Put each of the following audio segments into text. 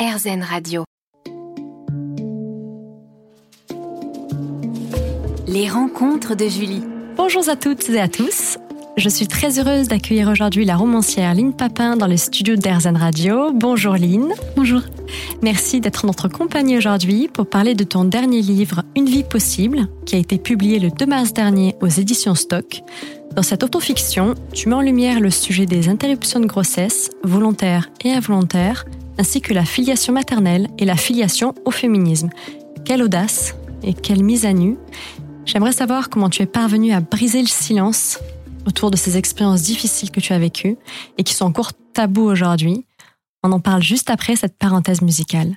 RZN Radio. Les rencontres de Julie. Bonjour à toutes et à tous. Je suis très heureuse d'accueillir aujourd'hui la romancière Lynne Papin dans le studio d'Airzen Radio. Bonjour Lynne. Bonjour. Merci d'être en notre compagnie aujourd'hui pour parler de ton dernier livre Une vie possible, qui a été publié le 2 mars dernier aux éditions Stock. Dans cette autofiction, tu mets en lumière le sujet des interruptions de grossesse, volontaires et involontaires, ainsi que la filiation maternelle et la filiation au féminisme. Quelle audace et quelle mise à nu. J'aimerais savoir comment tu es parvenu à briser le silence autour de ces expériences difficiles que tu as vécues et qui sont encore tabous aujourd'hui. On en parle juste après cette parenthèse musicale.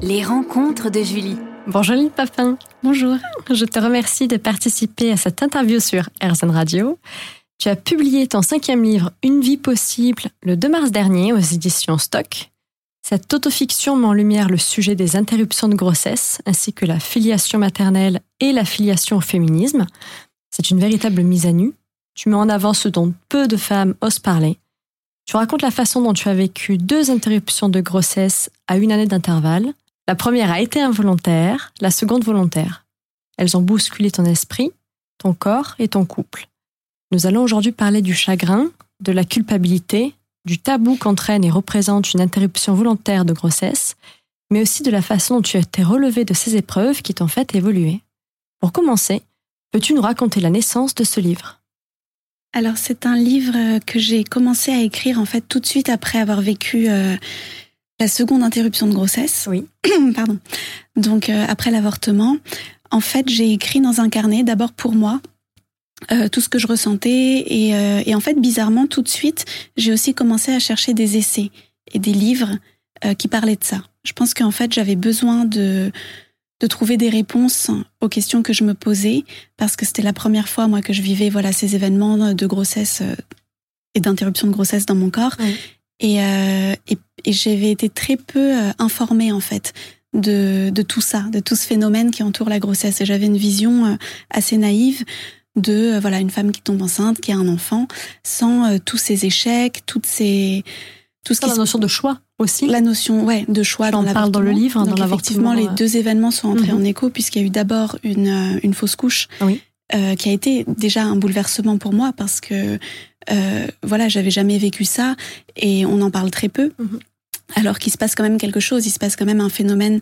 Les rencontres de Julie. Bonjour Lynn Papin. Bonjour. Je te remercie de participer à cette interview sur RZN Radio. Tu as publié ton cinquième livre Une vie possible le 2 mars dernier aux éditions Stock. Cette autofiction met en lumière le sujet des interruptions de grossesse, ainsi que la filiation maternelle et la filiation au féminisme. C'est une véritable mise à nu. Tu mets en avant ce dont peu de femmes osent parler. Tu racontes la façon dont tu as vécu deux interruptions de grossesse à une année d'intervalle. La première a été involontaire, la seconde volontaire. Elles ont bousculé ton esprit, ton corps et ton couple. Nous allons aujourd'hui parler du chagrin, de la culpabilité, du tabou qu'entraîne et représente une interruption volontaire de grossesse, mais aussi de la façon dont tu as été relevé de ces épreuves qui t'ont fait évoluer. Pour commencer, peux-tu nous raconter la naissance de ce livre? Alors c'est un livre que j'ai commencé à écrire en fait tout de suite après avoir vécu euh, la seconde interruption de grossesse. Oui. Pardon. Donc euh, après l'avortement, en fait j'ai écrit dans un carnet d'abord pour moi euh, tout ce que je ressentais et, euh, et, en fait bizarrement tout de suite j'ai aussi commencé à chercher des essais et des livres euh, qui parlaient de ça. Je pense qu'en fait j'avais besoin de de trouver des réponses aux questions que je me posais parce que c'était la première fois moi que je vivais voilà ces événements de grossesse euh, et d'interruption de grossesse dans mon corps Oui. et, euh, et, et j'avais été très peu euh, informée en fait de, de tout ça, de tout ce phénomène qui entoure la grossesse et j'avais une vision assez naïve de euh, voilà une femme qui tombe enceinte, qui a un enfant, sans euh, tous ces échecs, toutes ces tout ce qui la se- notion de choix aussi la notion ouais de choix Tu dans en parles dans le livre, dans Donc effectivement les l'avortement, deux événements sont entrés Mhm. en écho puisqu'il y a eu d'abord une euh, une fausse couche Oui. euh, qui a été déjà un bouleversement pour moi parce que euh, voilà j'avais jamais vécu ça et on en parle très peu. Mhm. Alors qu'il se passe quand même quelque chose, il se passe quand même un phénomène,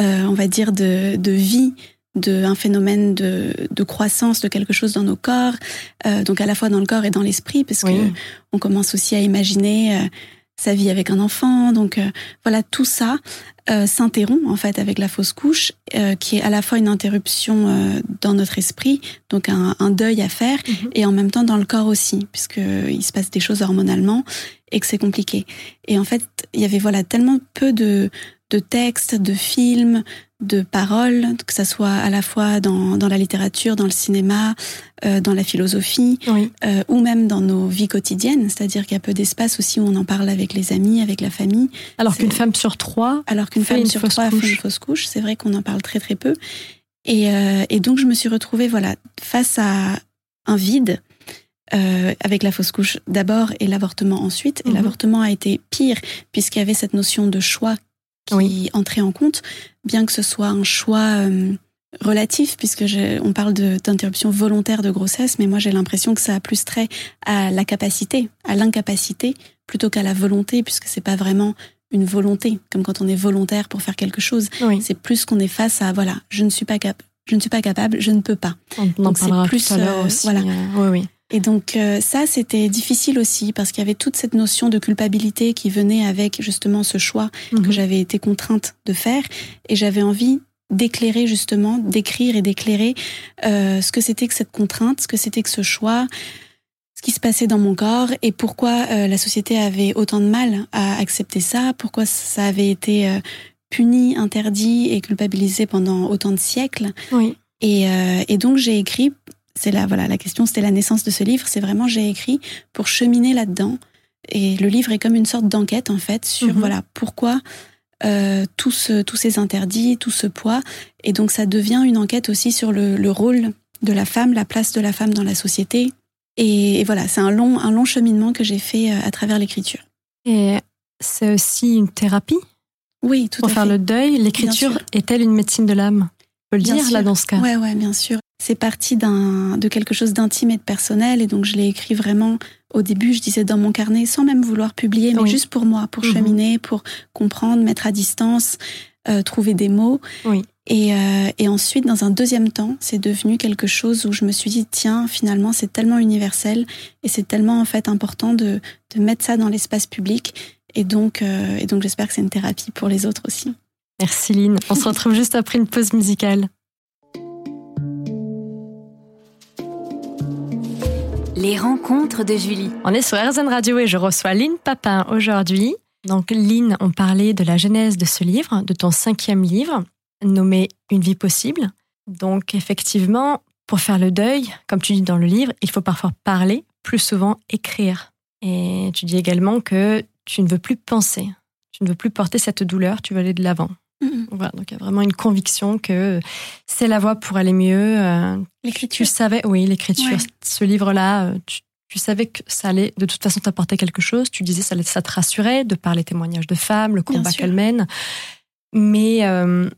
euh, on va dire de de vie de un phénomène de, de croissance de quelque chose dans nos corps, euh, donc à la fois dans le corps et dans l'esprit, parce Oui. que on commence aussi à imaginer euh, sa vie avec un enfant. Donc euh, voilà, tout ça euh, s'interrompt en fait avec la fausse couche, euh, qui est à la fois une interruption euh, dans notre esprit, donc un, un deuil à faire, Mhm. et en même temps dans le corps aussi, puisque il se passe des choses hormonalement et que c'est compliqué. Et en fait, il y avait voilà tellement peu de de textes, de films, de paroles, que ça soit à la fois dans, dans la littérature, dans le cinéma, euh, dans la philosophie, Oui. euh, ou même dans nos vies quotidiennes, c'est-à-dire qu'il y a peu d'espace aussi où on en parle avec les amis, avec la famille, Alors qu'une femme sur trois, alors qu'une Fait femme sur trois fait couche. une fausse couche. C'est vrai qu'on en parle très très peu. Et, euh, et donc je me suis retrouvée voilà face à un vide euh, avec la fausse couche d'abord et l'avortement ensuite. Et Mhm. l'avortement a été pire puisqu'il y avait cette notion de choix qui Oui. entrait en compte, bien que ce soit un choix euh, relatif puisque je- on parle d'interruption volontaire de grossesse, mais moi j'ai l'impression que ça a plus trait à la capacité, à l'incapacité, plutôt qu'à la volonté, puisque c'est pas vraiment une volonté, comme quand on est volontaire pour faire quelque chose. oui, C'est plus qu'on est face à voilà, je ne suis pas capable, je ne suis pas capable, je ne peux pas. on en Donc, c'est plus, tout à euh, aussi. voilà. euh, oui, oui. Et donc euh, ça, c'était difficile aussi parce qu'il y avait toute cette notion de culpabilité qui venait avec justement ce choix que Mhm. j'avais été contrainte de faire, et j'avais envie d'éclairer justement, d'écrire et d'éclairer euh, ce que c'était que cette contrainte, ce que c'était que ce choix, ce qui se passait dans mon corps et pourquoi euh, la société avait autant de mal à accepter ça, pourquoi ça avait été euh, puni, interdit et culpabilisé pendant autant de siècles. Oui. Et, euh, et donc j'ai écrit, c'est là, voilà, la question c'était la naissance de ce livre, c'est vraiment j'ai écrit pour cheminer là-dedans. Et le livre est comme une sorte d'enquête en fait sur Mhm. voilà pourquoi euh, tout ce, tous ces interdits, tout ce poids. Et donc ça devient une enquête aussi sur le, le rôle de la femme, la place de la femme dans la société Et, voilà, c'est un long, un long cheminement que j'ai fait à travers l'écriture. Et c'est aussi une thérapie Oui, tout Pour faire le deuil, l'écriture est-elle une médecine de l'âme? Peut le dire là dans ce cas Ouais, ouais, bien sûr. C'est parti de quelque chose d'intime et de personnel, et donc je l'ai écrit vraiment au début, je disais dans mon carnet, sans même vouloir publier, mais juste pour moi, pour mhm. cheminer, pour comprendre, mettre à distance, euh, trouver des mots. Oui. Et, euh, et, ensuite, dans un deuxième temps, c'est devenu quelque chose où je me suis dit, tiens, finalement, c'est tellement universel et c'est tellement en fait important de, de mettre ça dans l'espace public. Et donc, euh, et donc j'espère que c'est une thérapie pour les autres aussi. Merci Lynn. On se retrouve juste après une pause musicale. Les rencontres de Julie. On est sur RZN Radio et je reçois Lynn Papin aujourd'hui. Donc Lynn, on parlait de la genèse de ce livre, de ton cinquième livre, nommé Une vie possible. Donc effectivement, pour faire le deuil, comme tu dis dans le livre, il faut parfois parler, plus souvent écrire. Et tu dis également que tu ne veux plus penser, tu ne veux plus porter cette douleur, tu veux aller de l'avant. Voilà, donc il y a vraiment une conviction que c'est la voie pour aller mieux. Euh, l'écriture. Tu savais, oui, l'écriture. Ce livre-là, euh, tu, savais que ça allait de toute façon t'apporter quelque chose. Tu disais ça, ça te rassurait de par les témoignages de femmes, le combat qu'elles mènent. Mais euh,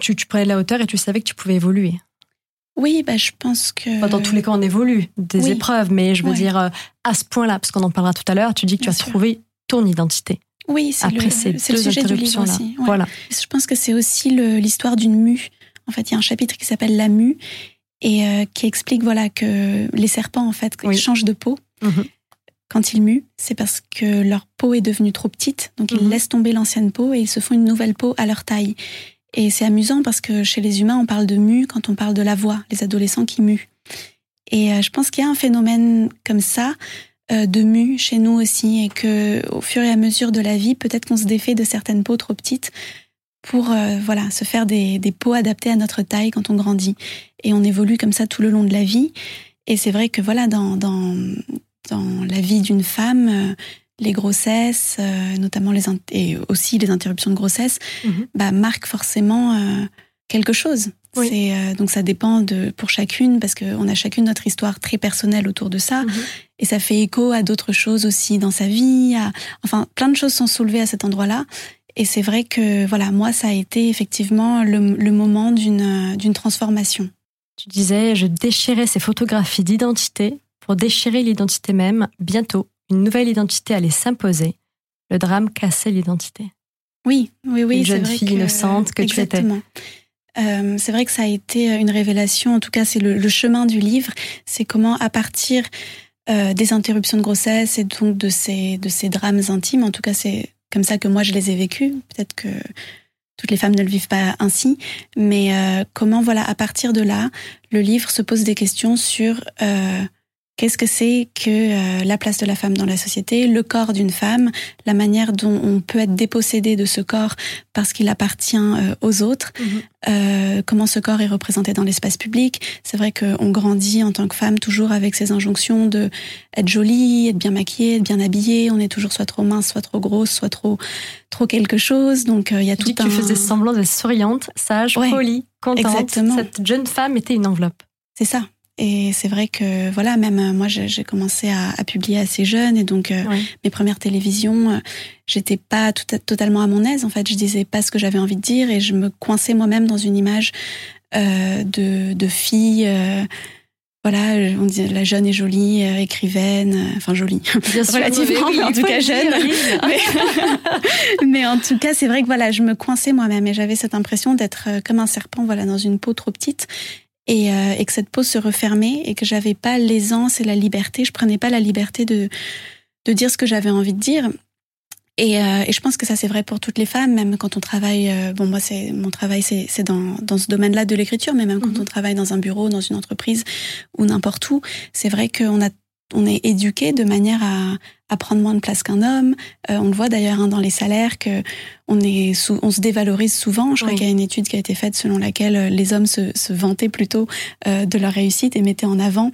tu, tu prenais de la hauteur et tu savais que tu pouvais évoluer. Oui, bah, je pense que. dans tous les cas, on évolue des épreuves, mais je veux dire, à ce point-là, parce qu'on en parlera tout à l'heure, tu dis que tu as trouvé ton identité. Oui, c'est le, sujet du livre aussi. Voilà. Je pense que c'est aussi l'histoire d'une mue. En fait, il y a un chapitre qui s'appelle La mue et euh, qui explique voilà que les serpents en fait changent de peau. Mhm. Quand ils muent, c'est parce que leur peau est devenue trop petite, donc ils mhm. laissent tomber l'ancienne peau et ils se font une nouvelle peau à leur taille. Et c'est amusant parce que chez les humains, on parle de mue quand on parle de la voix, les adolescents qui muent. Et euh, je pense qu'il y a un phénomène comme ça de mue chez nous aussi et que au fur et à mesure de la vie, peut-être qu'on se défait de certaines peaux trop petites pour euh, voilà se faire des, peaux adaptées à notre taille quand on grandit. Et on évolue comme ça tout le long de la vie. Et c'est vrai que voilà dans dans, dans la vie d'une femme euh, les grossesses notamment les et aussi les interruptions de grossesse bah, marquent forcément quelque chose c'est euh, donc ça dépend de pour chacune parce qu'on a chacune notre histoire très personnelle autour de ça mhm. et ça fait écho à d'autres choses aussi dans sa vie. enfin, plein de choses sont soulevées à cet endroit-là. Et c'est vrai que voilà, moi, ça a été effectivement le, moment d'une d'une transformation. Tu disais, je déchirais ces photographies d'identité pour déchirer l'identité même. Bientôt, une nouvelle identité allait s'imposer. Le drame cassait l'identité. Oui, oui, oui. Une jeune fille innocente que tu étais. Euh, c'est vrai que ça a été une révélation, en tout cas c'est le, chemin du livre, c'est comment à partir euh, des interruptions de grossesse et donc de ces, de ces drames intimes, en tout cas c'est comme ça que moi je les ai vécus, peut-être que toutes les femmes ne le vivent pas ainsi, mais euh, comment voilà à partir de là, le livre se pose des questions sur Qu'est-ce que c'est que euh, la place de la femme dans la société, le corps d'une femme, la manière dont on peut être dépossédé de ce corps parce qu'il appartient euh, aux autres, mhm. euh, comment ce corps est représenté dans l'espace public. C'est vrai qu'on grandit en tant que femme toujours avec ces injonctions de être jolie, être bien maquillée, être bien habillée. On est toujours soit trop mince, soit trop grosse, soit trop trop quelque chose. Donc il y a tout dis que Tu faisais semblant d'être souriante, sage, polie, contente. Cette jeune femme était une enveloppe. C'est ça. Et c'est vrai que voilà, même euh, moi, j'ai commencé à, à, publier assez jeune, et donc euh, mes premières télévisions, euh, j'étais pas tout, totalement à mon aise. En fait, je disais pas ce que j'avais envie de dire, et je me coinçais moi-même dans une image euh, de, de fille. voilà, on dit la jeune et jolie écrivaine, enfin jolie, Bien relativement, mais, en tout cas jeune. mais, mais, en tout cas, c'est vrai que voilà, je me coinçais moi-même et j'avais cette impression d'être comme un serpent, voilà, dans une peau trop petite et, euh, et, que cette peau se refermait et que j'avais pas l'aisance et la liberté, je prenais pas la liberté de, de dire ce que j'avais envie de dire. Et, euh, et, je pense que ça c'est vrai pour toutes les femmes, même quand on travaille. Euh, bon, moi c'est mon travail, c'est dans, dans ce domaine-là de l'écriture, mais même quand mhm. on travaille dans un bureau, dans une entreprise ou n'importe où, c'est vrai qu'on a on est éduqué de manière à, à prendre moins de place qu'un homme. Euh, on le voit d'ailleurs hein, dans les salaires que on est on se dévalorise souvent. Je crois qu'il y a une étude qui a été faite selon laquelle euh, les hommes se, se vantaient plutôt euh, de leur réussite et mettaient en avant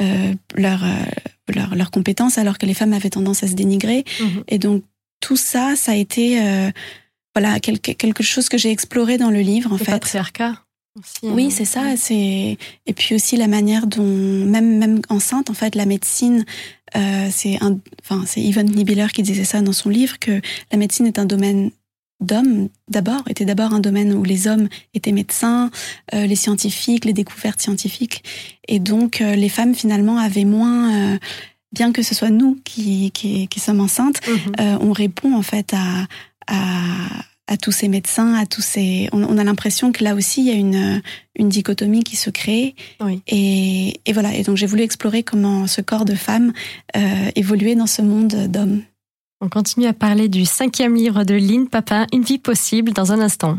euh, leur, leur, leur compétences, alors que les femmes avaient tendance à se dénigrer. Mhm. Et donc tout ça, ça a été voilà quelque, quelque chose que j'ai exploré dans le livre en le fait. Patriarcat. Oui, c'est ça. C'est et puis aussi la manière dont même même enceinte, en fait, la médecine, euh, c'est un, enfin c'est Yvonne Nibiller qui disait ça dans son livre que la médecine est un domaine d'hommes d'abord, était d'abord un domaine où les hommes étaient médecins, euh, les scientifiques, les découvertes scientifiques, et donc euh, les femmes finalement avaient moins, euh, bien que ce soit nous qui, qui, qui sommes enceintes, Mhm. on répond en fait à, à, à tous ces médecins, à tous ces, on, on a l'impression que là aussi il y a une, une dichotomie qui se crée, Oui. et, et voilà, et donc j'ai voulu explorer comment ce corps de femme euh, évoluait dans ce monde d'hommes. On continue à parler du cinquième livre de Lynn Papin, Une vie possible, dans un instant.